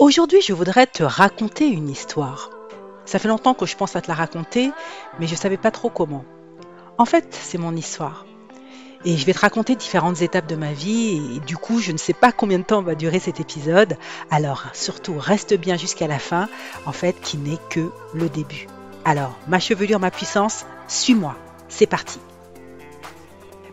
Aujourd'hui, je voudrais te raconter une histoire. Ça fait longtemps que je pense à te la raconter, mais je ne savais pas trop comment. En fait, c'est mon histoire. Et je vais te raconter différentes étapes de ma vie et du coup, je ne sais pas combien de temps va durer cet épisode. Alors, surtout, reste bien jusqu'à la fin, en fait, qui n'est que le début. Alors, ma chevelure, ma puissance, suis-moi. C'est parti.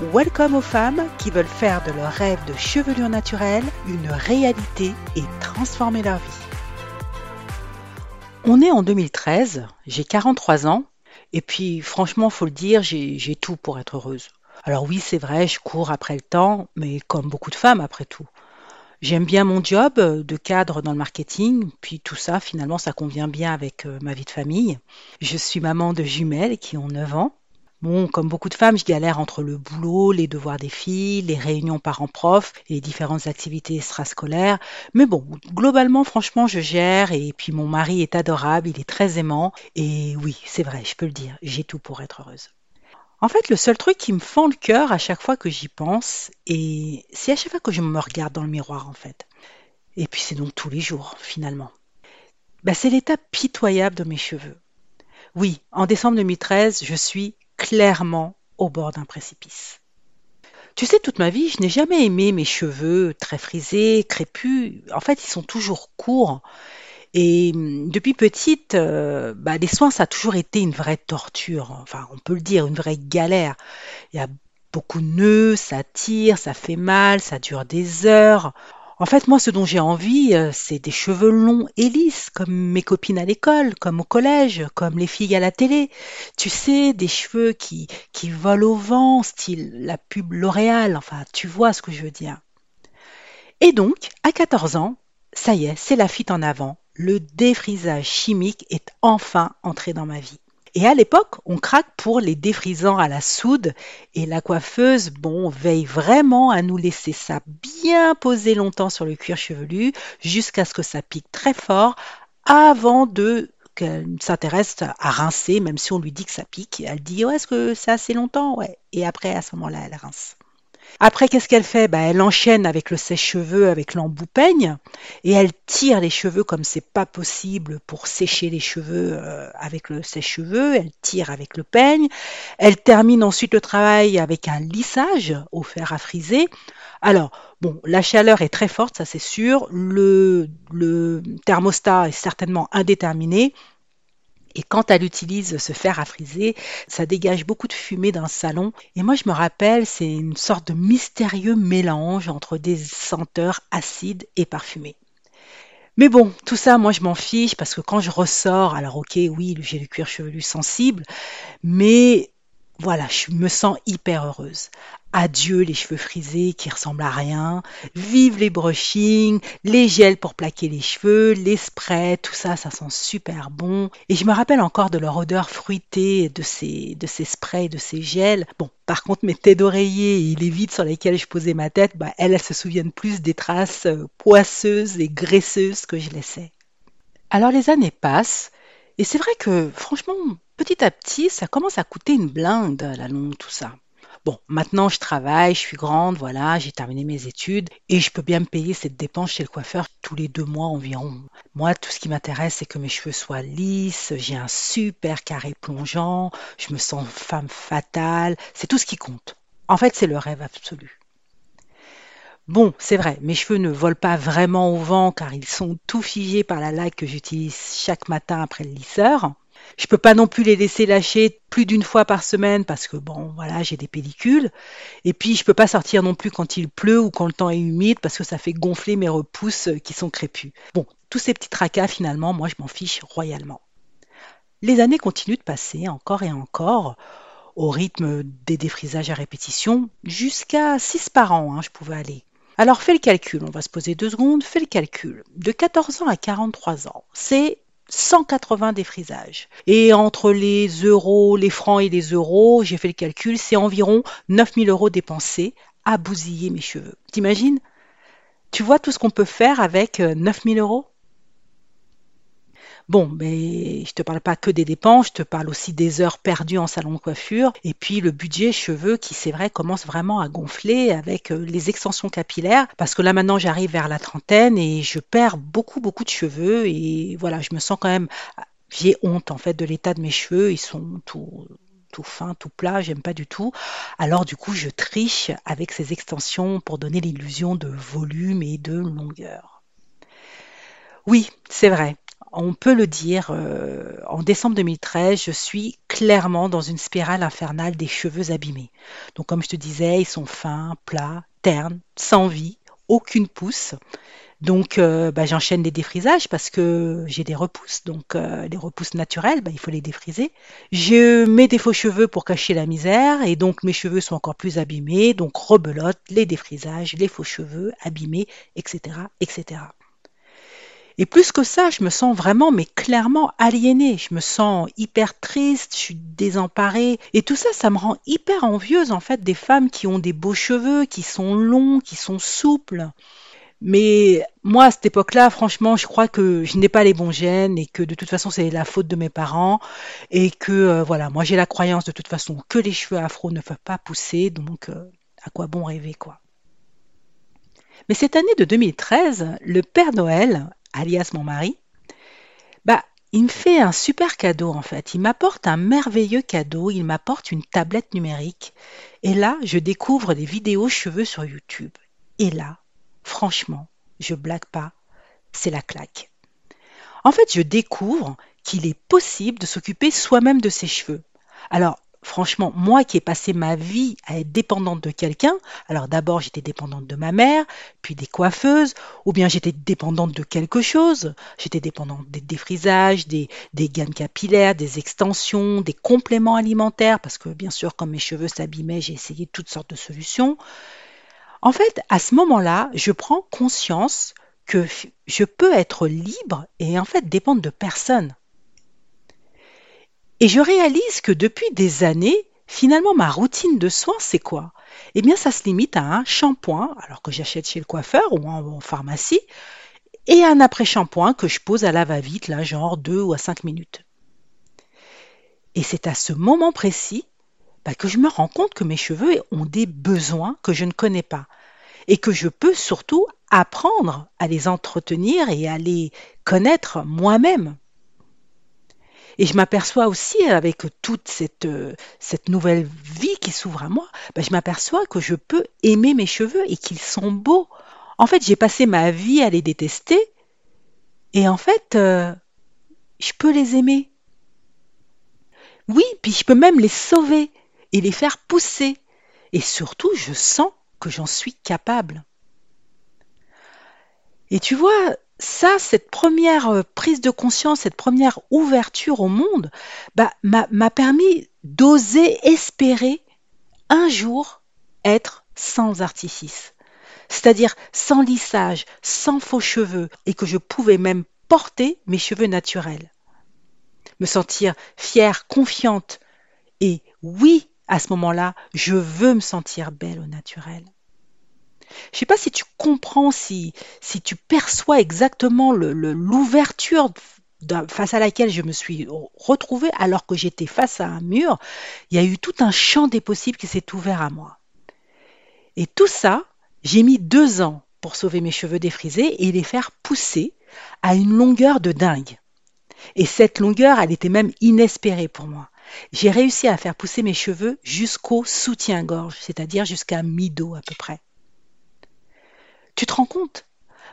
Welcome aux femmes qui veulent faire de leur rêve de chevelure naturelle une réalité et transformer leur vie. On est en 2013, j'ai 43 ans, et puis franchement, faut le dire, j'ai tout pour être heureuse. Alors oui, c'est vrai, je cours après le temps, mais comme beaucoup de femmes après tout. J'aime bien mon job de cadre dans le marketing, puis tout ça, finalement, ça convient bien avec euh, ma vie de famille. Je suis maman de jumelles qui ont 9 ans. Bon, comme beaucoup de femmes, je galère entre le boulot, les devoirs des filles, les réunions parents-prof et les différentes activités extrascolaires. Mais bon, globalement, franchement, je gère et puis mon mari est adorable, il est très aimant. Et oui, c'est vrai, je peux le dire, j'ai tout pour être heureuse. En fait, le seul truc qui me fend le cœur à chaque fois que j'y pense, et c'est à chaque fois que je me regarde dans le miroir, en fait. Et puis c'est donc tous les jours, finalement. Bah, c'est l'état pitoyable de mes cheveux. Oui, en décembre 2013, je suis clairement au bord d'un précipice. Tu sais, toute ma vie, je n'ai jamais aimé mes cheveux très frisés, crépus. En fait, ils sont toujours courts. Et hum, depuis petite, euh, bah, les soins, ça a toujours été une vraie torture. Enfin, on peut le dire, une vraie galère. Il y a beaucoup de nœuds, ça tire, ça fait mal, ça dure des heures. En fait, moi, ce dont j'ai envie, euh, c'est des cheveux longs et lisses, comme mes copines à l'école, comme au collège, comme les filles à la télé. Tu sais, des cheveux qui, qui volent au vent, style la pub L'Oréal. Enfin, tu vois ce que je veux dire. Et donc, à 14 ans, ça y est, c'est la fuite en avant. Le défrisage chimique est enfin entré dans ma vie. Et à l'époque, on craque pour les défrisants à la soude et la coiffeuse, bon, veille vraiment à nous laisser ça bien posé longtemps sur le cuir chevelu jusqu'à ce que ça pique très fort avant de qu'elle s'intéresse à rincer, même si on lui dit que ça pique. Elle dit, ouais, est-ce que c'est assez longtemps? Ouais. Et après, à ce moment-là, elle rince. Après, qu'est-ce qu'elle fait? Bah, Elle enchaîne avec le sèche-cheveux, avec l'embout peigne, et elle tire les cheveux comme c'est pas possible pour sécher les cheveux euh, avec le sèche-cheveux. Elle tire avec le peigne. Elle termine ensuite le travail avec un lissage au fer à friser. Alors, bon, la chaleur est très forte, ça c'est sûr. Le thermostat est certainement indéterminé. Et quand elle utilise ce fer à friser, ça dégage beaucoup de fumée dans le salon. Et moi, je me rappelle, c'est une sorte de mystérieux mélange entre des senteurs acides et parfumées. Mais bon, tout ça, moi, je m'en fiche parce que quand je ressors, alors ok, oui, j'ai le cuir chevelu sensible, mais voilà, je me sens hyper heureuse. Adieu les cheveux frisés qui ressemblent à rien. Vive les brushings, les gels pour plaquer les cheveux, les sprays, tout ça, ça sent super bon. Et je me rappelle encore de leur odeur fruitée de ces, de ces sprays, de ces gels. Bon, par contre, mes têtes d'oreiller et les vides sur lesquelles je posais ma tête, bah, elles, elles se souviennent plus des traces euh, poisseuses et graisseuses que je laissais. Alors les années passent, et c'est vrai que franchement, petit à petit, ça commence à coûter une blinde la longue tout ça. Bon, maintenant je travaille, je suis grande, voilà, j'ai terminé mes études et je peux bien me payer cette dépense chez le coiffeur tous les deux mois environ. Moi, tout ce qui m'intéresse, c'est que mes cheveux soient lisses, j'ai un super carré plongeant, je me sens femme fatale, c'est tout ce qui compte. En fait, c'est le rêve absolu. Bon, c'est vrai, mes cheveux ne volent pas vraiment au vent car ils sont tout figés par la laque que j'utilise chaque matin après le lisseur. Je peux pas non plus les laisser lâcher plus d'une fois par semaine parce que bon, voilà, j'ai des pellicules. Et puis je peux pas sortir non plus quand il pleut ou quand le temps est humide parce que ça fait gonfler mes repousses qui sont crépus. Bon, tous ces petits tracas finalement, moi je m'en fiche royalement. Les années continuent de passer encore et encore au rythme des défrisages à répétition, jusqu'à 6 par an, hein, je pouvais aller. Alors fais le calcul, on va se poser deux secondes, fais le calcul. De 14 ans à 43 ans, c'est 180 défrisages. Et entre les euros, les francs et les euros, j'ai fait le calcul, c'est environ 9000 euros dépensés à bousiller mes cheveux. T'imagines? Tu vois tout ce qu'on peut faire avec 9000 euh, euros? Bon, mais je te parle pas que des dépenses, je te parle aussi des heures perdues en salon de coiffure. Et puis le budget cheveux qui, c'est vrai, commence vraiment à gonfler avec euh, les extensions capillaires. Parce que là maintenant j'arrive vers la trentaine et je perds beaucoup, beaucoup de cheveux. Et voilà, je me sens quand même, j'ai honte en fait de l'état de mes cheveux, ils sont tout, tout fin, tout plat, j'aime pas du tout. Alors du coup, je triche avec ces extensions pour donner l'illusion de volume et de longueur. Oui, c'est vrai on peut le dire, euh, en décembre 2013, je suis clairement dans une spirale infernale des cheveux abîmés. Donc comme je te disais, ils sont fins, plats, ternes, sans vie, aucune pousse. Donc euh, bah, j'enchaîne les défrisages parce que j'ai des repousses, donc euh, les repousses naturelles, bah, il faut les défriser. Je mets des faux cheveux pour cacher la misère et donc mes cheveux sont encore plus abîmés, donc rebelote, les défrisages, les faux cheveux abîmés, etc., etc. Et plus que ça, je me sens vraiment, mais clairement aliénée. Je me sens hyper triste, je suis désemparée. Et tout ça, ça me rend hyper envieuse, en fait, des femmes qui ont des beaux cheveux, qui sont longs, qui sont souples. Mais moi, à cette époque-là, franchement, je crois que je n'ai pas les bons gènes et que de toute façon, c'est la faute de mes parents. Et que, euh, voilà, moi, j'ai la croyance de toute façon que les cheveux afro ne peuvent pas pousser. Donc, euh, à quoi bon rêver, quoi? Mais cette année de 2013, le Père Noël alias mon mari, bah, il me fait un super cadeau en fait. Il m'apporte un merveilleux cadeau. Il m'apporte une tablette numérique. Et là, je découvre des vidéos cheveux sur YouTube. Et là, franchement, je blague pas, c'est la claque. En fait, je découvre qu'il est possible de s'occuper soi-même de ses cheveux. Alors, franchement, moi qui ai passé ma vie à être dépendante de quelqu'un, alors d'abord j'étais dépendante de ma mère, puis des coiffeuses, ou bien j'étais dépendante de quelque chose, j'étais dépendante des défrisages, des, des gaines capillaires, des extensions, des compléments alimentaires, parce que bien sûr, comme mes cheveux s'abîmaient, j'ai essayé toutes sortes de solutions. En fait, à ce moment-là, je prends conscience que je peux être libre et en fait dépendre de personne. Et je réalise que depuis des années, finalement, ma routine de soins, c'est quoi? Eh bien, ça se limite à un shampoing, alors que j'achète chez le coiffeur ou en, pharmacie, et un après-shampoing que je pose à la va-vite, là, genre 2 ou à 5 minutes. Et c'est à ce moment précis bah, que je me rends compte que mes cheveux ont des besoins que je ne connais pas et que je peux surtout apprendre à les entretenir et à les connaître moi-même. Et je m'aperçois aussi, avec toute cette, euh, nouvelle vie qui s'ouvre à moi, ben, je m'aperçois que je peux aimer mes cheveux et qu'ils sont beaux. En fait, j'ai passé ma vie à les détester et en fait, euh, je peux les aimer. Oui, puis je peux même les sauver et les faire pousser. Et surtout, je sens que j'en suis capable. Et tu vois, ça, cette première euh, prise de conscience, cette première ouverture au monde, bah, m'a permis d'oser espérer un jour être sans artifice. C'est-à-dire sans lissage, sans faux cheveux, et que je pouvais même porter mes cheveux naturels. Me sentir fière, confiante, et oui, à ce moment-là, je veux me sentir belle au naturel. Je sais pas si tu comprends, si, si tu perçois exactement l'ouverture face à laquelle je me suis retrouvée alors que j'étais face à un mur. Il y a eu tout un champ des possibles qui s'est ouvert à moi. Et tout ça, j'ai mis deux ans pour sauver mes cheveux défrisés et les faire pousser à une longueur de dingue. Et cette longueur, elle était même inespérée pour moi. J'ai réussi à faire pousser mes cheveux jusqu'au soutien-gorge, c'est-à-dire jusqu'à mi-dos à peu près. Tu te rends compte?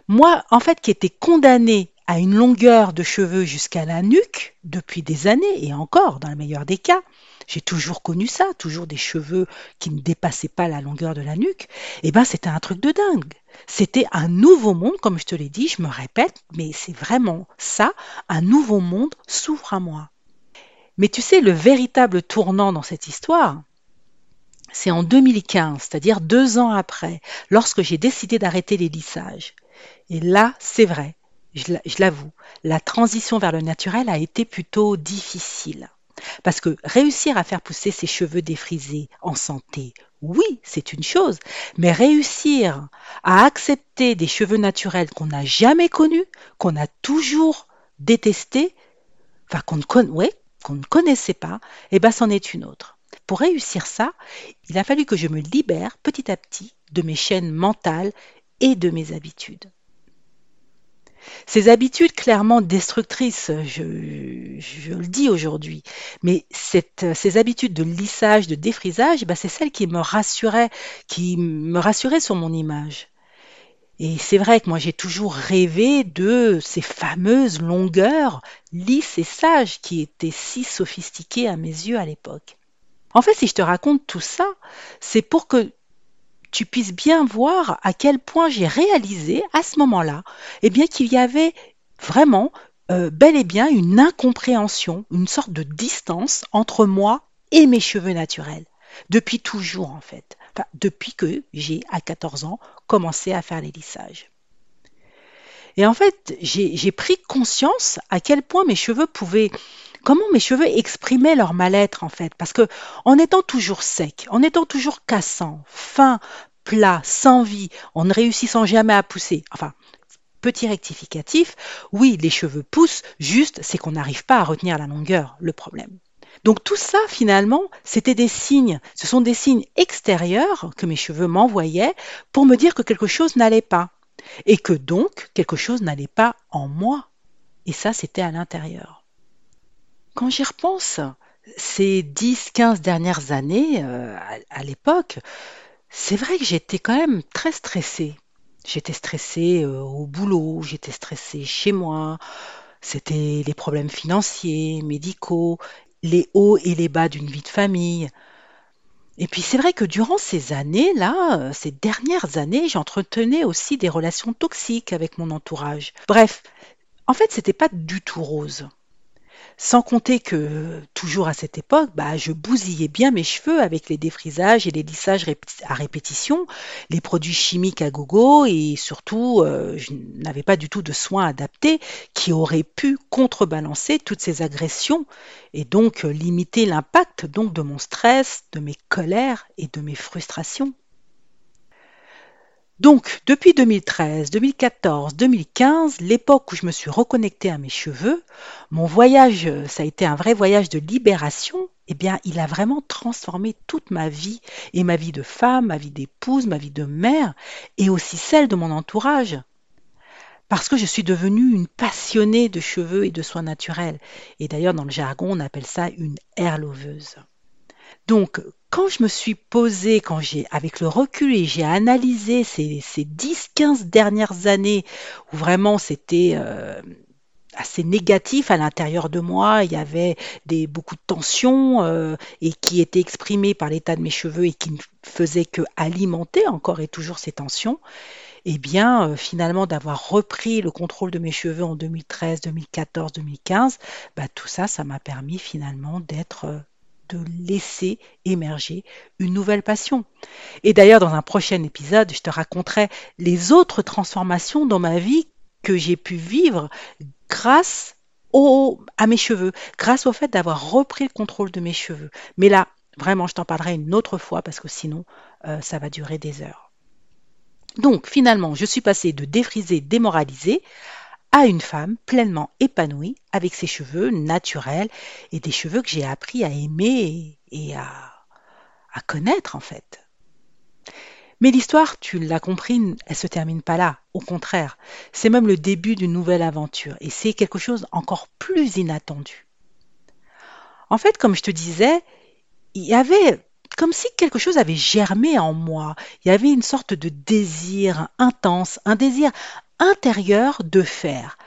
Moi, en fait, qui étais condamnée à une longueur de cheveux jusqu'à la nuque depuis des années, et encore, dans le meilleur des cas, j'ai toujours connu ça, toujours des cheveux qui ne dépassaient pas la longueur de la nuque, eh ben c'était un truc de dingue. C'était un nouveau monde, comme je te l'ai dit, je me répète, mais c'est vraiment ça, un nouveau monde s'ouvre à moi. Mais tu sais, le véritable tournant dans cette histoire, c'est en 2015, c'est-à-dire deux ans après, lorsque j'ai décidé d'arrêter les lissages. Et là, c'est vrai, je l'avoue, la transition vers le naturel a été plutôt difficile. Parce que réussir à faire pousser ses cheveux défrisés en santé, oui, c'est une chose, mais réussir à accepter des cheveux naturels qu'on n'a jamais connus, qu'on a toujours détestés, enfin qu'on ne, connaissait pas, eh ben c'en est une autre. Pour réussir ça, il a fallu que je me libère petit à petit de mes chaînes mentales et de mes habitudes. Ces habitudes clairement destructrices, je, le dis aujourd'hui, mais ces habitudes de lissage, de défrisage, bah, c'est celles qui me rassuraient, qui me rassuraient sur mon image. Et c'est vrai que moi j'ai toujours rêvé de ces fameuses longueurs lisses et sages qui étaient si sophistiquées à mes yeux à l'époque. En fait, si je te raconte tout ça, c'est pour que tu puisses bien voir à quel point j'ai réalisé à ce moment-là eh bien qu'il y avait vraiment euh, bel et bien une incompréhension, une sorte de distance entre moi et mes cheveux naturels. Depuis toujours en fait. Depuis que j'ai à 14 ans commencé à faire les lissages. Et en fait, j'ai pris conscience à quel point mes cheveux pouvaient comment mes cheveux exprimaient leur mal-être en fait? Parce que en étant toujours sec, en étant toujours cassant, fin, plat, sans vie, en ne réussissant jamais à pousser, enfin petit rectificatif, oui, les cheveux poussent, juste c'est qu'on n'arrive pas à retenir la longueur, le problème. Donc tout ça, finalement, c'était des signes, ce sont des signes extérieurs que mes cheveux m'envoyaient pour me dire que quelque chose n'allait pas, et que donc quelque chose n'allait pas en moi. Et ça, c'était à l'intérieur. Quand j'y repense, ces 10-15 dernières années, euh, à, l'époque, c'est vrai que j'étais quand même très stressée. J'étais stressée euh, au boulot, j'étais stressée chez moi. C'était les problèmes financiers, médicaux, les hauts et les bas d'une vie de famille. Et puis c'est vrai que durant ces années-là, euh, ces dernières années, j'entretenais aussi des relations toxiques avec mon entourage. Bref, en fait, c'était pas du tout rose. Sans compter que, toujours à cette époque, bah, je bousillais bien mes cheveux avec les défrisages et les lissages à répétition, les produits chimiques à gogo et surtout, euh, je n'avais pas du tout de soins adaptés qui auraient pu contrebalancer toutes ces agressions et donc euh, limiter l'impact donc de mon stress, de mes colères et de mes frustrations. Donc, depuis 2013, 2014, 2015, l'époque où je me suis reconnectée à mes cheveux, mon voyage, ça a été un vrai voyage de libération, eh bien, il a vraiment transformé toute ma vie, et ma vie de femme, ma vie d'épouse, ma vie de mère, et aussi celle de mon entourage. Parce que je suis devenue une passionnée de cheveux et de soins naturels. Et d'ailleurs, dans le jargon, on appelle ça une hair loveuse. Donc, quand je me suis posée, quand j'ai, avec le recul et j'ai analysé ces, ces 10-15 dernières années où vraiment c'était euh, assez négatif à l'intérieur de moi, il y avait beaucoup de tensions euh, et qui étaient exprimées par l'état de mes cheveux et qui ne faisaient que alimenter encore et toujours ces tensions, eh bien, euh, finalement, d'avoir repris le contrôle de mes cheveux en 2013, 2014, 2015, bah, tout ça, ça m'a permis finalement d'être de laisser émerger une nouvelle passion. Et d'ailleurs, dans un prochain épisode, je te raconterai les autres transformations dans ma vie que j'ai pu vivre grâce à mes cheveux, grâce au fait d'avoir repris le contrôle de mes cheveux. Mais là, vraiment, je t'en parlerai une autre fois parce que sinon, euh, ça va durer des heures. Donc, finalement, je suis passée de défriser, démoralisée à une femme pleinement épanouie avec ses cheveux naturels et des cheveux que j'ai appris à aimer et, à, à connaître en fait. Mais l'histoire, tu l'as compris, elle se termine pas là. Au contraire, c'est même le début d'une nouvelle aventure et c'est quelque chose encore plus inattendu. En fait, comme je te disais, il y avait comme si quelque chose avait germé en moi. Il y avait une sorte de désir intense, un désir intérieur de faire,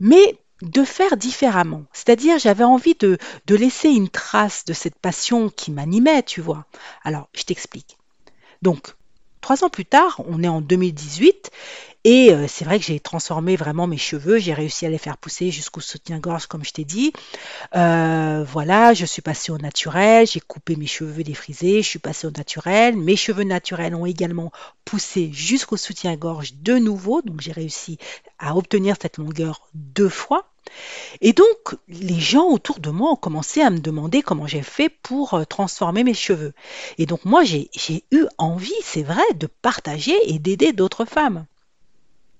mais de faire différemment. C'est-à-dire, j'avais envie de, laisser une trace de cette passion qui m'animait, tu vois. Alors, je t'explique. Donc, trois ans plus tard, on est en 2018, Et euh, c'est vrai que j'ai transformé vraiment mes cheveux, j'ai réussi à les faire pousser jusqu'au soutien-gorge comme je t'ai dit. Euh, voilà, je suis passée au naturel, j'ai coupé mes cheveux défrisés, je suis passée au naturel. Mes cheveux naturels ont également poussé jusqu'au soutien-gorge de nouveau, donc j'ai réussi à obtenir cette longueur deux fois. Et donc, les gens autour de moi ont commencé à me demander comment j'ai fait pour euh, transformer mes cheveux. Et donc, moi, j'ai eu envie, c'est vrai, de partager et d'aider d'autres femmes.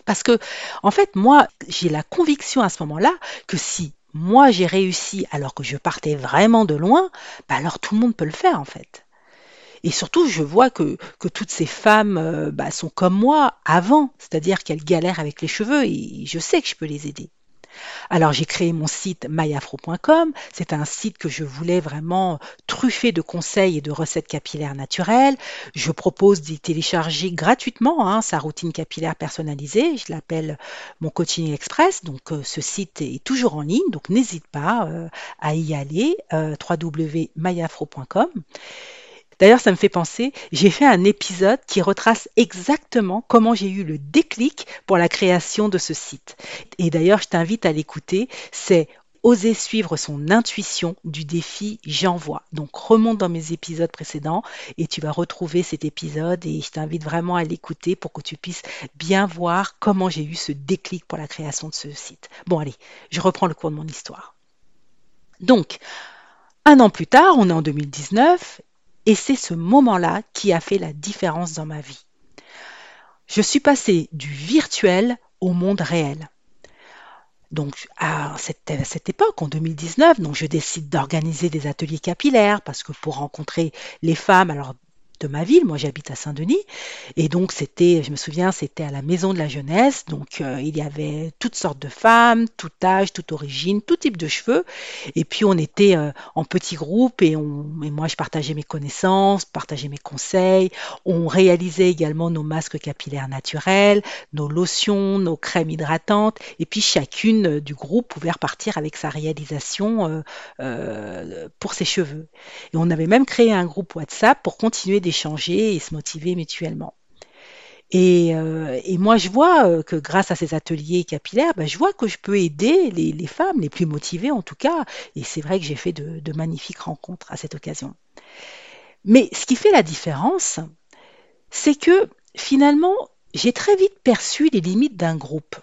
Parce que, en fait, moi, j'ai la conviction à ce moment-là que si moi j'ai réussi alors que je partais vraiment de loin, bah alors tout le monde peut le faire en fait. Et surtout, je vois que, toutes ces femmes euh, bah, sont comme moi avant, c'est-à-dire qu'elles galèrent avec les cheveux et je sais que je peux les aider. Alors j'ai créé mon site myafro.com. C'est un site que je voulais vraiment truffer de conseils et de recettes capillaires naturelles. Je propose d'y télécharger gratuitement hein, sa routine capillaire personnalisée. Je l'appelle mon coaching express. Donc euh, ce site est toujours en ligne, donc n'hésite pas euh, à y aller. Euh. D'ailleurs, ça me fait penser, j'ai fait un épisode qui retrace exactement comment j'ai eu le déclic pour la création de ce site. Et d'ailleurs, je t'invite à l'écouter. C'est Oser suivre son intuition du défi J'envoie. Donc remonte dans mes épisodes précédents et tu vas retrouver cet épisode et je t'invite vraiment à l'écouter pour que tu puisses bien voir comment j'ai eu ce déclic pour la création de ce site. Bon allez, je reprends le cours de mon histoire. Donc, un an plus tard, on est en 2019 et c'est ce moment-là qui a fait la différence dans ma vie. Je suis passée du virtuel au monde réel. Donc à cette, époque, en 2019, donc je décide d'organiser des ateliers capillaires parce que pour rencontrer les femmes, alors de ma ville. Moi, j'habite à Saint-Denis. Et donc, c'était, je me souviens, c'était à la Maison de la Jeunesse. Donc, euh, il y avait toutes sortes de femmes, tout âge, toute origine, tout type de cheveux. Et puis, on était euh, en petits groupes et, moi, je partageais mes connaissances, partageais mes conseils. On réalisait également nos masques capillaires naturels, nos lotions, nos crèmes hydratantes. Et puis, chacune euh, du groupe pouvait repartir avec sa réalisation pour ses cheveux. Et on avait même créé un groupe WhatsApp pour continuer d'échanger et se motiver mutuellement. Et, euh, et, moi, je vois euh, que grâce à ces ateliers capillaires, ben, je vois que je peux aider les, les, femmes les plus motivées en tout cas. Et c'est vrai que j'ai fait de, de, magnifiques rencontres à cette occasion. Mais ce qui fait la différence, c'est que finalement, j'ai très vite perçu les limites d'un groupe.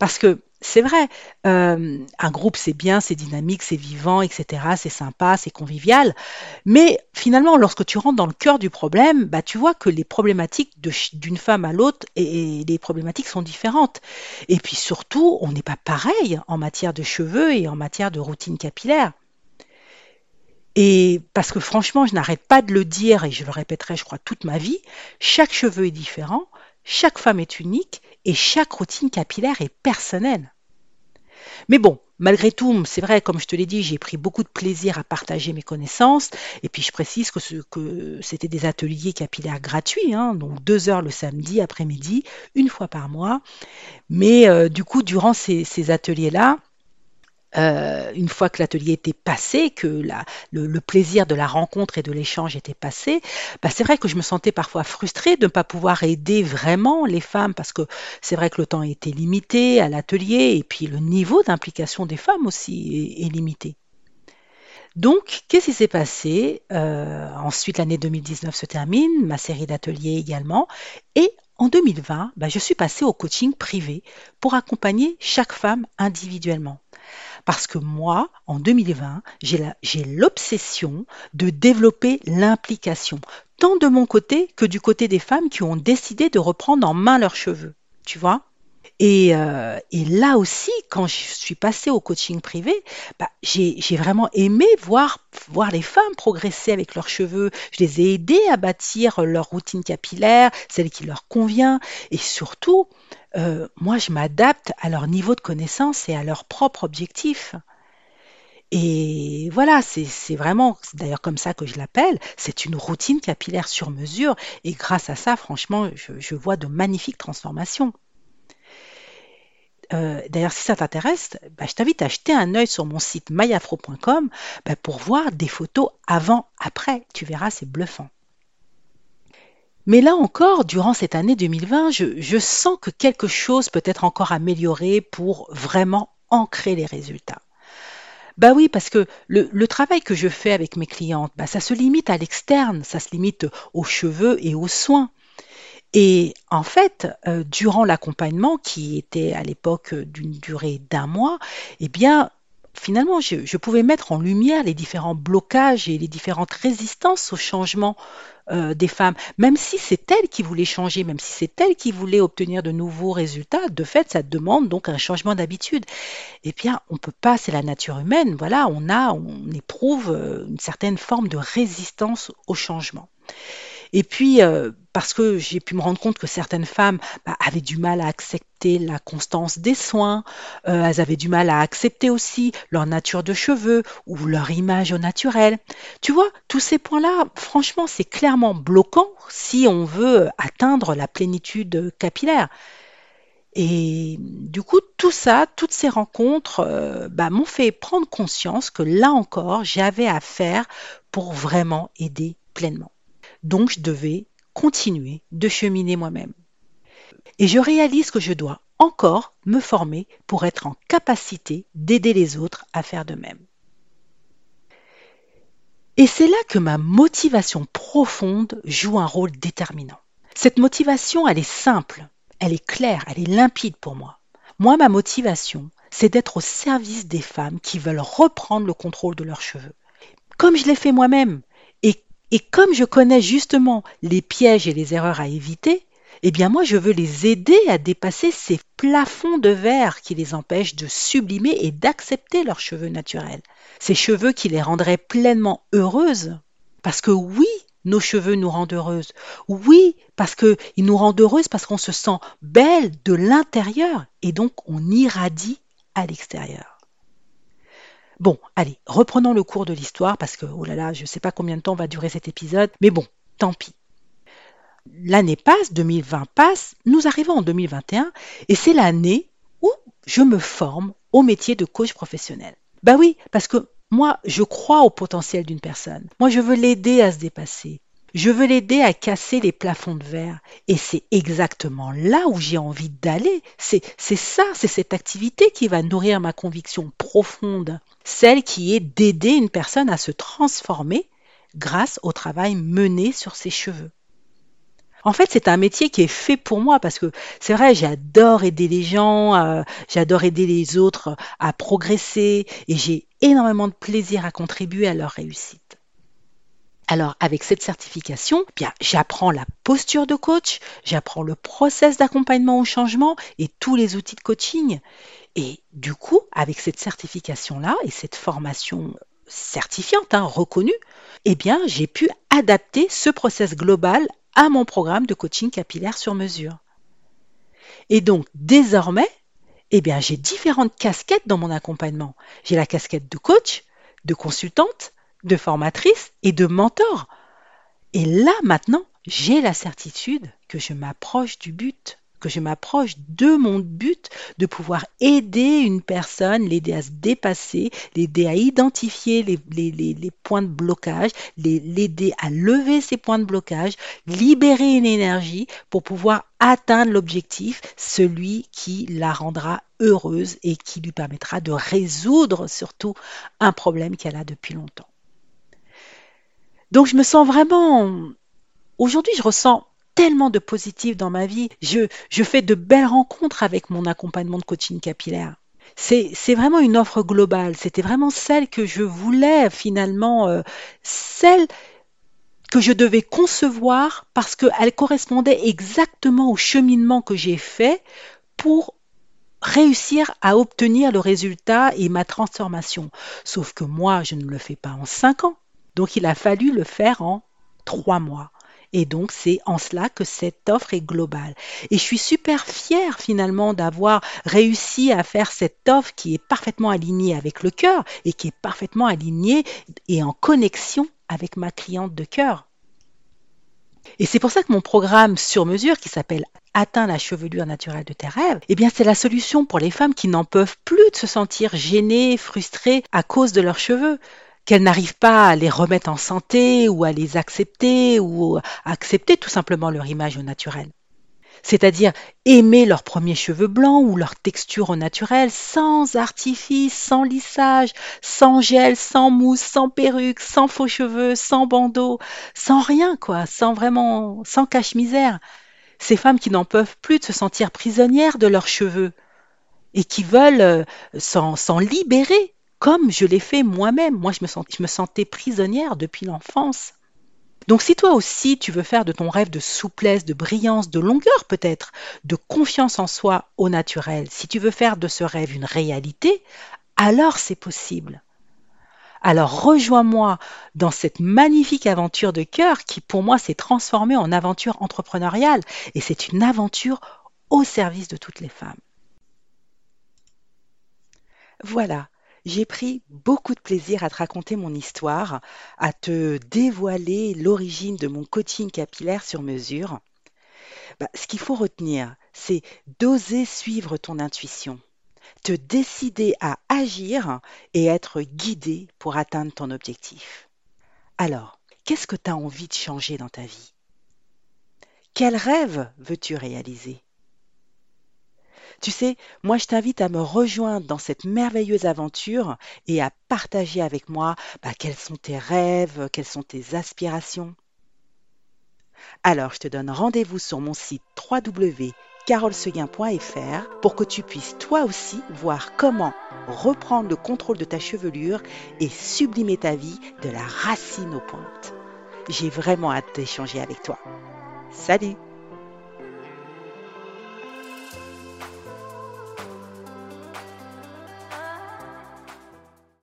Parce que c'est vrai, euh, un groupe c'est bien, c'est dynamique, c'est vivant, etc. C'est sympa, c'est convivial. Mais finalement, lorsque tu rentres dans le cœur du problème, bah, tu vois que les problématiques d'une femme à l'autre et, les problématiques sont différentes. Et puis surtout, on n'est pas pareil en matière de cheveux et en matière de routine capillaire. Et parce que franchement, je n'arrête pas de le dire et je le répéterai, je crois, toute ma vie, chaque cheveu est différent, chaque femme est unique et chaque routine capillaire est personnelle. Mais bon, malgré tout, c'est vrai, comme je te l'ai dit, j'ai pris beaucoup de plaisir à partager mes connaissances. Et puis je précise que, ce, c'était des ateliers capillaires gratuits, hein, donc deux heures le samedi après-midi, une fois par mois. Mais euh, du coup, durant ces, ces ateliers-là, euh, une fois que l'atelier était passé, que le, plaisir de la rencontre et de l'échange était passé, bah c'est vrai que je me sentais parfois frustrée de ne pas pouvoir aider vraiment les femmes parce que c'est vrai que le temps était limité à l'atelier et puis le niveau d'implication des femmes aussi est, est limité. Donc, qu'est-ce qui s'est passé? Euh, Ensuite, l'année 2019 se termine, ma série d'ateliers également, et en 2020, bah, je suis passée au coaching privé pour accompagner chaque femme individuellement. Parce que moi, en 2020, j'ai l'obsession de développer l'implication, tant de mon côté que du côté des femmes qui ont décidé de reprendre en main leurs cheveux. Tu vois? Et, euh, et, là aussi, quand je suis passée au coaching privé, bah, j'ai vraiment aimé voir, les femmes progresser avec leurs cheveux. Je les ai aidées à bâtir leur routine capillaire, celle qui leur convient. Et surtout, euh, moi, je m'adapte à leur niveau de connaissance et à leurs propres objectifs. Et voilà, c'est vraiment, d'ailleurs comme ça que je l'appelle, c'est une routine capillaire sur mesure. Et grâce à ça, franchement, je vois de magnifiques transformations. Euh, D'ailleurs, si ça t'intéresse, bah, je t'invite à jeter un œil sur mon site myafro.com bah, pour voir des photos avant-après. Tu verras, c'est bluffant. Mais là encore, durant cette année 2020, je, sens que quelque chose peut être encore amélioré pour vraiment ancrer les résultats. Bah oui, parce que le, le travail que je fais avec mes clientes, bah ça se limite à l'externe, ça se limite aux cheveux et aux soins. Et en fait, euh, durant l'accompagnement, qui était à l'époque d'une durée d'un mois, eh bien, finalement, je, pouvais mettre en lumière les différents blocages et les différentes résistances au changement euh, des femmes, même si c'est elles qui voulaient changer, même si c'est elles qui voulaient obtenir de nouveaux résultats, de fait, ça demande donc un changement d'habitude. Eh bien, on peut pas, c'est la nature humaine, voilà, on a, on éprouve euh, une certaine forme de résistance au changement. Et puis, euh, parce que j'ai pu me rendre compte que certaines femmes bah, avaient du mal à accepter la constance des soins, euh, elles avaient du mal à accepter aussi leur nature de cheveux ou leur image au naturel. Tu vois, tous ces points-là, franchement, c'est clairement bloquant si on veut atteindre la plénitude capillaire. Et du coup, tout ça, toutes ces rencontres euh, bah, m'ont fait prendre conscience que là encore, j'avais à faire pour vraiment aider pleinement. Donc, je devais continuer de cheminer moi-même. Et je réalise que je dois encore me former pour être en capacité d'aider les autres à faire de même. Et c'est là que ma motivation profonde joue un rôle déterminant. Cette motivation, elle est simple, elle est claire, elle est limpide pour moi. Moi, ma motivation, c'est d'être au service des femmes qui veulent reprendre le contrôle de leurs cheveux. Comme je l'ai fait moi-même, et comme je connais justement les pièges et les erreurs à éviter, eh bien moi je veux les aider à dépasser ces plafonds de verre qui les empêchent de sublimer et d'accepter leurs cheveux naturels. Ces cheveux qui les rendraient pleinement heureuses. Parce que oui, nos cheveux nous rendent heureuses. Oui, parce qu'ils nous rendent heureuses parce qu'on se sent belle de l'intérieur et donc on irradie à l'extérieur. Bon, allez, reprenons le cours de l'histoire parce que, oh là là, je ne sais pas combien de temps va durer cet épisode, mais bon, tant pis. L'année passe, 2020 passe, nous arrivons en 2021 et c'est l'année où je me forme au métier de coach professionnel. Bah oui, parce que moi, je crois au potentiel d'une personne. Moi, je veux l'aider à se dépasser. Je veux l'aider à casser les plafonds de verre. Et c'est exactement là où j'ai envie d'aller. C'est, ça, c'est cette activité qui va nourrir ma conviction profonde. Celle qui est d'aider une personne à se transformer grâce au travail mené sur ses cheveux. En fait, c'est un métier qui est fait pour moi parce que c'est vrai, j'adore aider les gens, euh, j'adore aider les autres à progresser et j'ai énormément de plaisir à contribuer à leur réussite. Alors avec cette certification, eh bien j'apprends la posture de coach, j'apprends le process d'accompagnement au changement et tous les outils de coaching. Et du coup, avec cette certification-là et cette formation certifiante, hein, reconnue, eh bien j'ai pu adapter ce process global à mon programme de coaching capillaire sur mesure. Et donc désormais, eh bien j'ai différentes casquettes dans mon accompagnement. J'ai la casquette de coach, de consultante, de formatrice et de mentor. Et là, maintenant, j'ai la certitude que je m'approche du but, que je m'approche de mon but de pouvoir aider une personne, l'aider à se dépasser, l'aider à identifier les, points de blocage, l'aider à lever ces points de blocage, libérer une énergie pour pouvoir atteindre l'objectif, celui qui la rendra heureuse et qui lui permettra de résoudre surtout un problème qu'elle a depuis longtemps. Donc je me sens vraiment... Aujourd'hui, je ressens tellement de positif dans ma vie. Je, je fais de belles rencontres avec mon accompagnement de coaching capillaire. C'est, vraiment une offre globale. C'était vraiment celle que je voulais finalement, euh, celle que je devais concevoir parce qu'elle correspondait exactement au cheminement que j'ai fait pour réussir à obtenir le résultat et ma transformation. Sauf que moi, je ne le fais pas en cinq ans. Donc il a fallu le faire en trois mois. Et donc, c'est en cela que cette offre est globale. Et je suis super fière finalement d'avoir réussi à faire cette offre qui est parfaitement alignée avec le cœur et qui est parfaitement alignée et en connexion avec ma cliente de cœur. Et c'est pour ça que mon programme sur mesure qui s'appelle Atteins la chevelure naturelle de tes rêves, eh bien c'est la solution pour les femmes qui n'en peuvent plus de se sentir gênées, frustrées à cause de leurs cheveux qu'elles n'arrivent pas à les remettre en santé ou à les accepter ou à accepter tout simplement leur image au naturel c'est-à-dire aimer leurs premiers cheveux blancs ou leur texture au naturel, sans artifice, sans lissage, sans gel, sans mousse, sans perruque, sans faux cheveux, sans bandeau, sans rien, quoi, sans vraiment, sans cache-misère. Ces femmes qui n'en peuvent plus de se sentir prisonnières de leurs cheveux et qui veulent euh, s'en libérer, comme je l'ai fait moi-même. Moi, je me, sentais prisonnière depuis l'enfance. Donc si toi aussi tu veux faire de ton rêve de souplesse, de brillance, de longueur peut-être, de confiance en soi au naturel, si tu veux faire de ce rêve une réalité, alors c'est possible. Alors rejoins-moi dans cette magnifique aventure de cœur qui pour moi s'est transformée en aventure entrepreneuriale et c'est une aventure au service de toutes les femmes. Voilà, j'ai pris beaucoup de plaisir à te raconter mon histoire, à te dévoiler l'origine de mon coaching capillaire sur mesure. Bah, ce qu'il faut retenir, c'est d'oser suivre ton intuition, te décider à agir et être guidé pour atteindre ton objectif. Alors, qu'est-ce que tu as envie de changer dans ta vie? Quel rêve veux-tu réaliser? Tu sais, moi je t'invite à me rejoindre dans cette merveilleuse aventure et à partager avec moi bah, quels sont tes rêves, quelles sont tes aspirations. Alors je te donne rendez-vous sur mon site www.carolseguin.fr pour que tu puisses toi aussi voir comment reprendre le contrôle de ta chevelure et sublimer ta vie de la racine aux pointes. J'ai vraiment hâte d'échanger avec toi. Salut